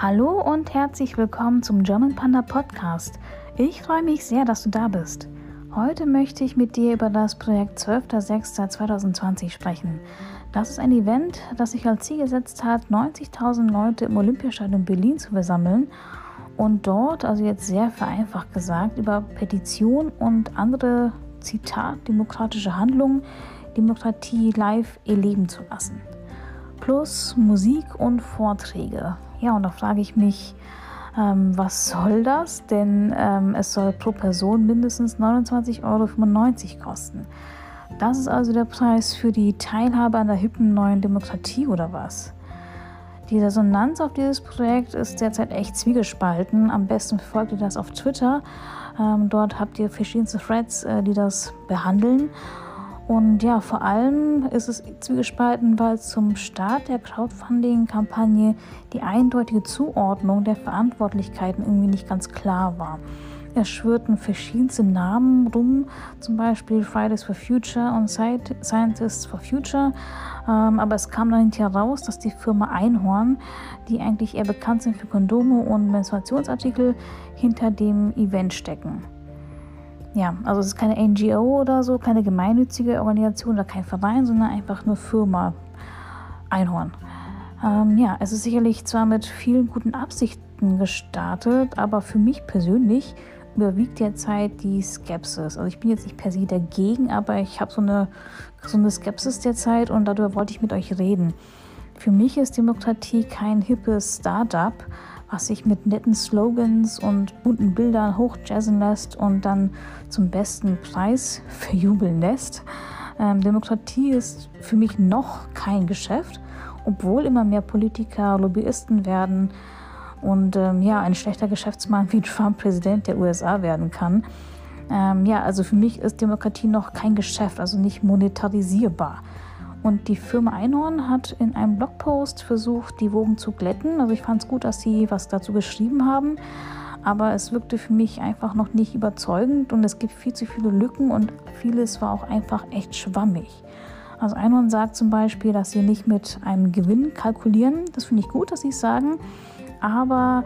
Hallo und herzlich willkommen zum German Panda Podcast. Ich freue mich sehr, dass du da bist. Heute möchte ich mit dir über das Projekt 12.06.2020 sprechen. Das ist ein Event, das sich als Ziel gesetzt hat, 90.000 Leute im Olympiastadion Berlin zu versammeln und dort, also jetzt sehr vereinfacht gesagt, über Petition und andere, Zitat, demokratische Handlungen Demokratie live erleben zu lassen. Plus Musik und Vorträge. Ja, und da frage ich mich, ähm, was soll das? Denn ähm, es soll pro Person mindestens 29,95 Euro kosten. Das ist also der Preis für die Teilhabe an der hippen neuen Demokratie oder was? Die Resonanz auf dieses Projekt ist derzeit echt zwiegespalten. Am besten verfolgt ihr das auf Twitter. Ähm, dort habt ihr verschiedenste Threads, äh, die das behandeln. Und ja, vor allem ist es zwiegespalten, weil zum Start der Crowdfunding-Kampagne die eindeutige Zuordnung der Verantwortlichkeiten irgendwie nicht ganz klar war. Es schwirrten verschiedenste Namen rum, zum Beispiel Fridays for Future und Scientists for Future. Ähm, aber es kam dann hinterher raus, dass die Firma Einhorn, die eigentlich eher bekannt sind für Kondome und Menstruationsartikel, hinter dem Event stecken. Ja, also es ist keine NGO oder so, keine gemeinnützige Organisation oder kein Verein, sondern einfach nur Firma Einhorn. Ähm, ja, es ist sicherlich zwar mit vielen guten Absichten gestartet, aber für mich persönlich überwiegt derzeit die Skepsis. Also ich bin jetzt nicht per se dagegen, aber ich habe so eine, so eine Skepsis derzeit und darüber wollte ich mit euch reden. Für mich ist Demokratie kein hippes Startup, was sich mit netten Slogans und bunten Bildern hochjazzen lässt und dann zum besten Preis verjubeln lässt. Ähm, Demokratie ist für mich noch kein Geschäft, obwohl immer mehr Politiker Lobbyisten werden und ähm, ja, ein schlechter Geschäftsmann wie Trump Präsident der USA werden kann. Ähm, ja, also für mich ist Demokratie noch kein Geschäft, also nicht monetarisierbar. Und die Firma Einhorn hat in einem Blogpost versucht, die Wogen zu glätten. Also ich fand es gut, dass sie was dazu geschrieben haben. Aber es wirkte für mich einfach noch nicht überzeugend und es gibt viel zu viele Lücken und vieles war auch einfach echt schwammig. Also Einhorn sagt zum Beispiel, dass sie nicht mit einem Gewinn kalkulieren. Das finde ich gut, dass sie es sagen. Aber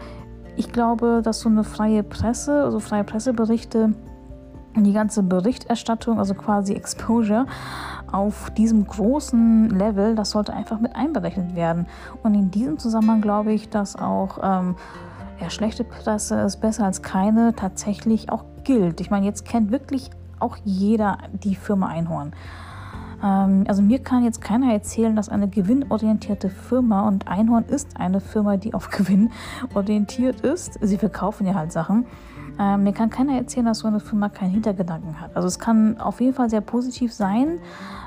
ich glaube, dass so eine freie Presse, also freie Presseberichte, die ganze Berichterstattung, also quasi Exposure, auf diesem großen Level, das sollte einfach mit einberechnet werden. Und in diesem Zusammenhang glaube ich, dass auch ähm, ja, schlechte Presse ist besser als keine tatsächlich auch gilt. Ich meine, jetzt kennt wirklich auch jeder die Firma Einhorn. Ähm, also mir kann jetzt keiner erzählen, dass eine gewinnorientierte Firma und Einhorn ist eine Firma, die auf Gewinn orientiert ist. Sie verkaufen ja halt Sachen. Ähm, mir kann keiner erzählen, dass so eine Firma keinen Hintergedanken hat. Also es kann auf jeden Fall sehr positiv sein,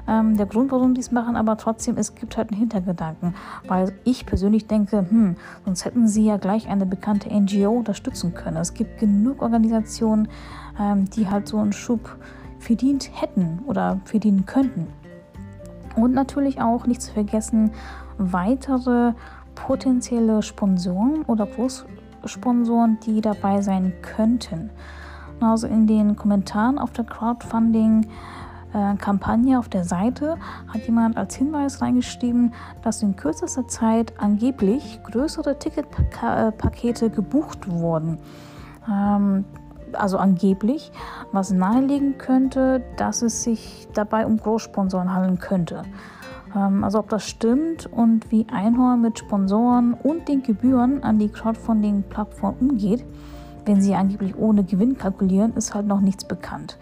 ähm, der Grund, warum die es machen, aber trotzdem, es gibt halt einen Hintergedanken. Weil ich persönlich denke, hm, sonst hätten sie ja gleich eine bekannte NGO unterstützen können. Es gibt genug Organisationen, ähm, die halt so einen Schub verdient hätten oder verdienen könnten. Und natürlich auch nicht zu vergessen, weitere potenzielle Sponsoren oder Großsponsoren, die dabei sein könnten. Also in den Kommentaren auf der Crowdfunding Kampagne auf der Seite hat jemand als Hinweis reingeschrieben, dass in kürzester Zeit angeblich größere Ticketpakete gebucht wurden. Ähm, also angeblich, was nahelegen könnte, dass es sich dabei um Großsponsoren handeln könnte. Ähm, also ob das stimmt und wie Einhorn mit Sponsoren und den Gebühren an die Crowdfunding-Plattform umgeht, wenn sie angeblich ohne Gewinn kalkulieren, ist halt noch nichts bekannt.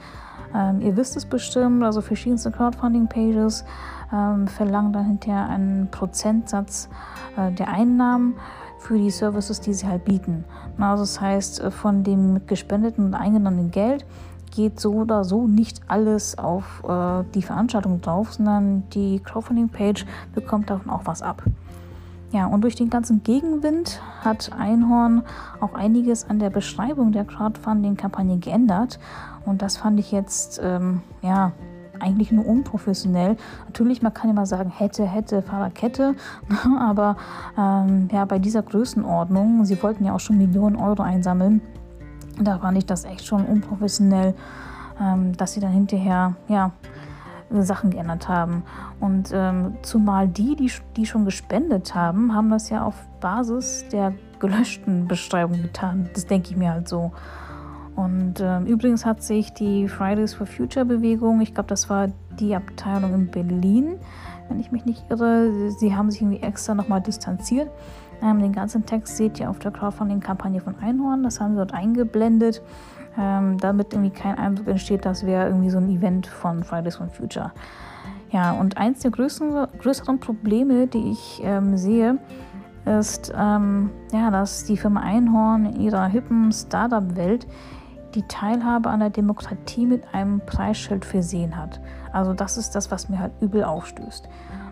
Ähm, ihr wisst es bestimmt, also verschiedenste Crowdfunding-Pages ähm, verlangen dann hinterher einen Prozentsatz äh, der Einnahmen für die Services, die sie halt bieten. Also das heißt, äh, von dem gespendeten und eingenommenen Geld geht so oder so nicht alles auf äh, die Veranstaltung drauf, sondern die Crowdfunding-Page bekommt davon auch was ab. Ja, und durch den ganzen Gegenwind hat Einhorn auch einiges an der Beschreibung der Crowdfunding-Kampagne geändert. Und das fand ich jetzt, ähm, ja, eigentlich nur unprofessionell. Natürlich, man kann immer sagen, hätte, hätte, Fahrradkette, aber ähm, ja, bei dieser Größenordnung, sie wollten ja auch schon Millionen Euro einsammeln, da fand ich das echt schon unprofessionell, ähm, dass sie dann hinterher, ja, Sachen geändert haben. Und ähm, zumal die, die, die schon gespendet haben, haben das ja auf Basis der gelöschten Beschreibung getan. Das denke ich mir halt so. Und äh, übrigens hat sich die Fridays for Future Bewegung, ich glaube, das war die Abteilung in Berlin, wenn ich mich nicht irre, sie haben sich irgendwie extra nochmal distanziert. Ähm, den ganzen Text seht ihr auf der Crowdfunding-Kampagne von Einhorn, das haben sie dort eingeblendet, ähm, damit irgendwie kein Eindruck entsteht, das wäre irgendwie so ein Event von Fridays for Future. Ja, und eins der größeren, größeren Probleme, die ich ähm, sehe, ist, ähm, ja, dass die Firma Einhorn in ihrer hippen Startup-Welt die Teilhabe an der Demokratie mit einem Preisschild versehen hat. Also das ist das, was mir halt übel aufstößt.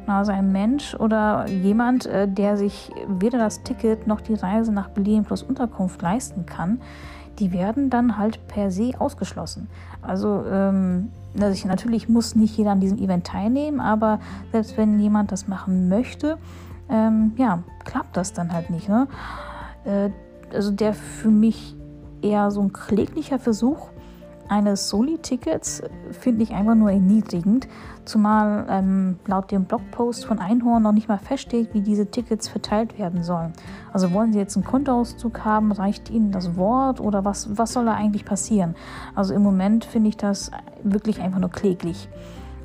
Also ein Mensch oder jemand, äh, der sich weder das Ticket noch die Reise nach Berlin plus Unterkunft leisten kann, die werden dann halt per se ausgeschlossen. Also ähm, natürlich muss nicht jeder an diesem Event teilnehmen, aber selbst wenn jemand das machen möchte, ähm, ja, klappt das dann halt nicht. Ne? Äh, also der für mich eher so ein kläglicher Versuch eines Soli-Tickets finde ich einfach nur erniedrigend, zumal ähm, laut dem Blogpost von Einhorn noch nicht mal feststeht, wie diese Tickets verteilt werden sollen. Also wollen Sie jetzt einen Kontoauszug haben, reicht Ihnen das Wort oder was, was soll da eigentlich passieren? Also im Moment finde ich das wirklich einfach nur kläglich.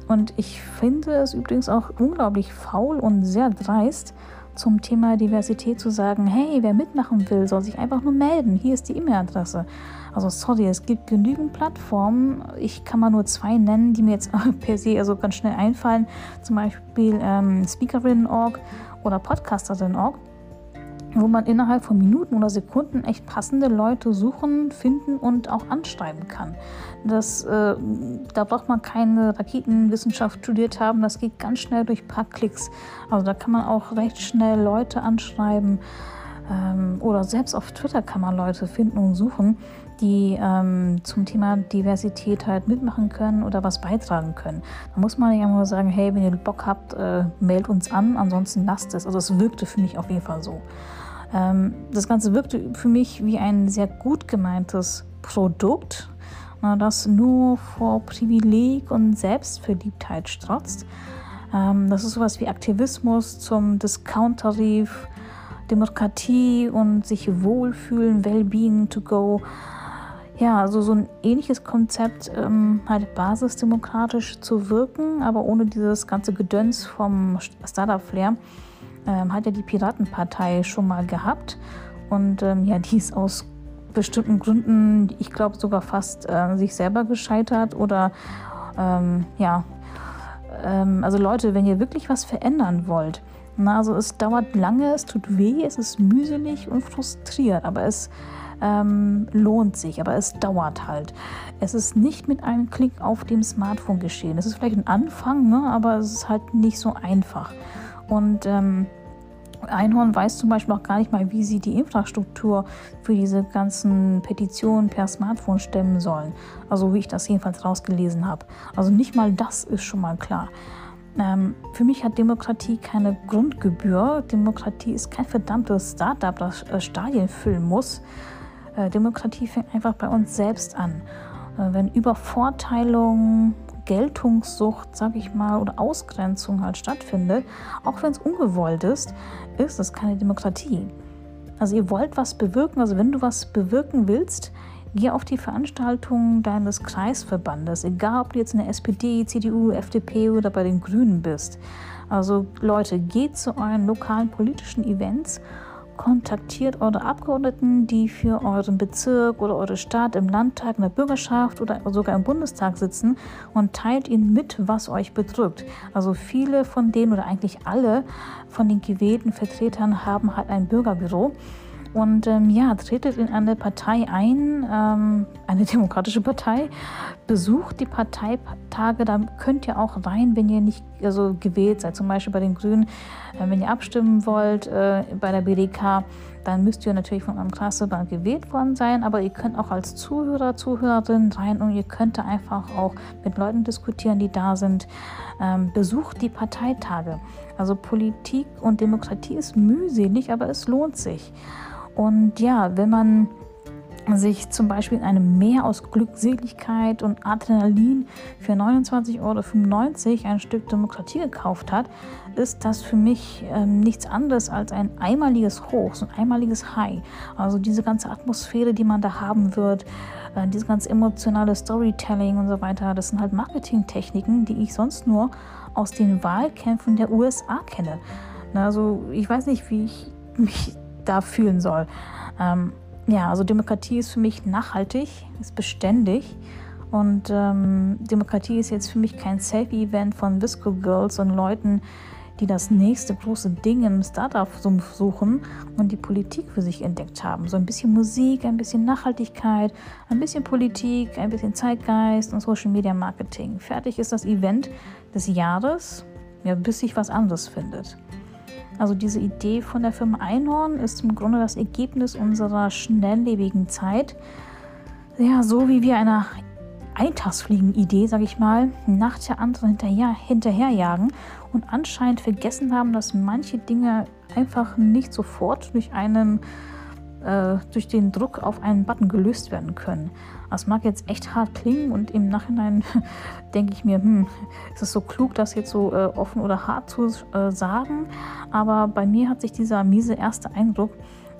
Und ich finde es übrigens auch unglaublich faul und sehr dreist, zum Thema Diversität zu sagen, hey, wer mitmachen will, soll sich einfach nur melden. Hier ist die E-Mail-Adresse. Also sorry, es gibt genügend Plattformen. Ich kann mal nur zwei nennen, die mir jetzt per se also ganz schnell einfallen. Zum Beispiel ähm, Speakerinnen.org oder Podcasterin.org wo man innerhalb von Minuten oder Sekunden echt passende Leute suchen, finden und auch anschreiben kann. Das, äh, da braucht man keine Raketenwissenschaft studiert haben, das geht ganz schnell durch ein paar Klicks. Also da kann man auch recht schnell Leute anschreiben ähm, oder selbst auf Twitter kann man Leute finden und suchen, die ähm, zum Thema Diversität halt mitmachen können oder was beitragen können. Da muss man ja nur sagen, hey, wenn ihr Bock habt, äh, meldet uns an, ansonsten lasst es. Also es wirkte für mich auf jeden Fall so. Ähm, das Ganze wirkte für mich wie ein sehr gut gemeintes Produkt, das nur vor Privileg und Selbstverliebtheit strotzt. Ähm, das ist sowas wie Aktivismus zum Discount-Tarif, Demokratie und sich wohlfühlen, Wellbeing to go. Ja, also so ein ähnliches Konzept, ähm, halt basisdemokratisch zu wirken, aber ohne dieses ganze Gedöns vom Startup-Flair ähm, hat ja die Piratenpartei schon mal gehabt. Und ähm, ja, die ist aus bestimmten Gründen, ich glaube sogar fast äh, sich selber gescheitert oder ähm, ja, ähm, also Leute, wenn ihr wirklich was verändern wollt, na, also es dauert lange, es tut weh, es ist mühselig und frustriert, aber es ähm, lohnt sich, aber es dauert halt. Es ist nicht mit einem Klick auf dem Smartphone geschehen. Es ist vielleicht ein Anfang, ne, aber es ist halt nicht so einfach. Und ähm, Einhorn weiß zum Beispiel auch gar nicht mal, wie sie die Infrastruktur für diese ganzen Petitionen per Smartphone stemmen sollen. Also wie ich das jedenfalls rausgelesen habe. Also nicht mal das ist schon mal klar. Ähm, für mich hat Demokratie keine Grundgebühr. Demokratie ist kein verdammtes Startup, das äh, Stadien füllen muss. Äh, Demokratie fängt einfach bei uns selbst an. Äh, wenn Übervorteilung, Geltungssucht, sag ich mal, oder Ausgrenzung halt stattfindet, auch wenn es ungewollt ist, ist es keine Demokratie. Also ihr wollt was bewirken, also wenn du was bewirken willst, geh auf die Veranstaltungen deines Kreisverbandes, egal ob du jetzt in der SPD, CDU, FDP oder bei den Grünen bist. Also Leute, geht zu euren lokalen politischen Events kontaktiert eure Abgeordneten, die für euren Bezirk oder eure Stadt im Landtag, in der Bürgerschaft oder sogar im Bundestag sitzen und teilt ihnen mit, was euch bedrückt. Also viele von denen oder eigentlich alle von den gewählten Vertretern haben halt ein Bürgerbüro. Und ähm, ja, tretet in eine Partei ein, ähm, eine demokratische Partei, besucht die Parteitage, da könnt ihr auch rein, wenn ihr nicht also gewählt seid, zum Beispiel bei den Grünen, äh, wenn ihr abstimmen wollt äh, bei der BDK, dann müsst ihr natürlich von eurem Klassebank gewählt worden sein, aber ihr könnt auch als Zuhörer, Zuhörerin rein und ihr könnt einfach auch mit Leuten diskutieren, die da sind. Ähm, besucht die Parteitage. Also Politik und Demokratie ist mühselig, aber es lohnt sich. Und ja, wenn man sich zum Beispiel in einem Meer aus Glückseligkeit und Adrenalin für 29,95 Euro ein Stück Demokratie gekauft hat, ist das für mich ähm, nichts anderes als ein einmaliges Hoch, so ein einmaliges High. Also diese ganze Atmosphäre, die man da haben wird, äh, dieses ganz emotionale Storytelling und so weiter, das sind halt Marketingtechniken, die ich sonst nur aus den Wahlkämpfen der USA kenne. Also ich weiß nicht, wie ich mich da fühlen soll. Ähm, ja, also Demokratie ist für mich nachhaltig, ist beständig. Und ähm, Demokratie ist jetzt für mich kein Selfie-Event von Visco Girls und Leuten, die das nächste große Ding im Startup suchen und die Politik für sich entdeckt haben. So ein bisschen Musik, ein bisschen Nachhaltigkeit, ein bisschen Politik, ein bisschen Zeitgeist und Social Media Marketing. Fertig ist das Event des Jahres, ja, bis sich was anderes findet. Also diese Idee von der Firma Einhorn ist im Grunde das Ergebnis unserer schnelllebigen Zeit. Ja, so wie wir einer Eintagsfliegen-Idee, sage ich mal, nach der anderen hinterher, hinterherjagen und anscheinend vergessen haben, dass manche Dinge einfach nicht sofort durch einen äh, durch den Druck auf einen Button gelöst werden können. Das mag jetzt echt hart klingen und im Nachhinein denke ich mir, hm, ist es so klug, das jetzt so äh, offen oder hart zu äh, sagen. Aber bei mir hat sich dieser miese erste Eindruck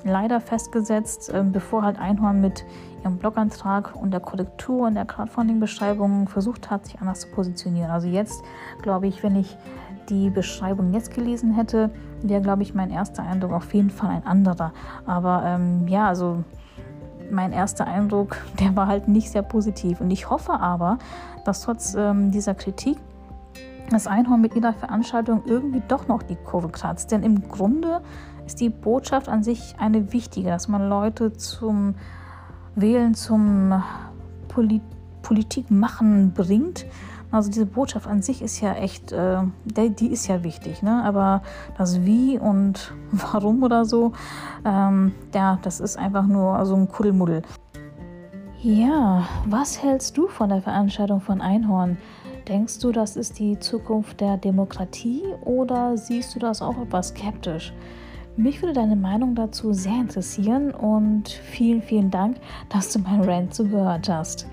leider festgesetzt, äh, bevor halt Einhorn mit ihrem Blogantrag und der Korrektur und der Crowdfunding-Beschreibung versucht hat, sich anders zu positionieren. Also jetzt glaube ich, wenn ich die Beschreibung jetzt gelesen hätte, wäre, glaube ich, mein erster Eindruck auf jeden Fall ein anderer. Aber ähm, ja, also mein erster Eindruck, der war halt nicht sehr positiv. Und ich hoffe aber, dass trotz ähm, dieser Kritik das Einhorn mit jeder Veranstaltung irgendwie doch noch die Kurve kratzt. Denn im Grunde ist die Botschaft an sich eine wichtige, dass man Leute zum Wählen, zum Polit Politikmachen bringt also diese Botschaft an sich ist ja echt, äh, die ist ja wichtig, ne? aber das Wie und Warum oder so, ähm, ja, das ist einfach nur so ein Kuddelmuddel. Ja, was hältst du von der Veranstaltung von Einhorn? Denkst du, das ist die Zukunft der Demokratie oder siehst du das auch etwas skeptisch? Mich würde deine Meinung dazu sehr interessieren und vielen, vielen Dank, dass du meinen Rant zugehört hast.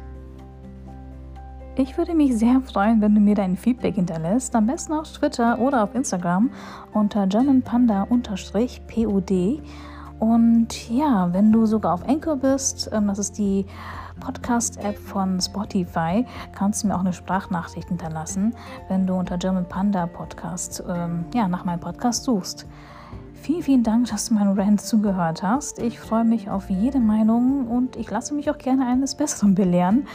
Ich würde mich sehr freuen, wenn du mir dein Feedback hinterlässt, am besten auf Twitter oder auf Instagram unter germanpanda-pod. Und ja, wenn du sogar auf Anchor bist, ähm, das ist die Podcast-App von Spotify, kannst du mir auch eine Sprachnachricht hinterlassen, wenn du unter German Panda Podcast ähm, ja, nach meinem Podcast suchst. Vielen, vielen Dank, dass du meinen Rant zugehört hast. Ich freue mich auf jede Meinung und ich lasse mich auch gerne eines Besseren belehren.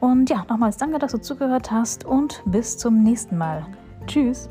Und ja, nochmals danke, dass du zugehört hast und bis zum nächsten Mal. Tschüss.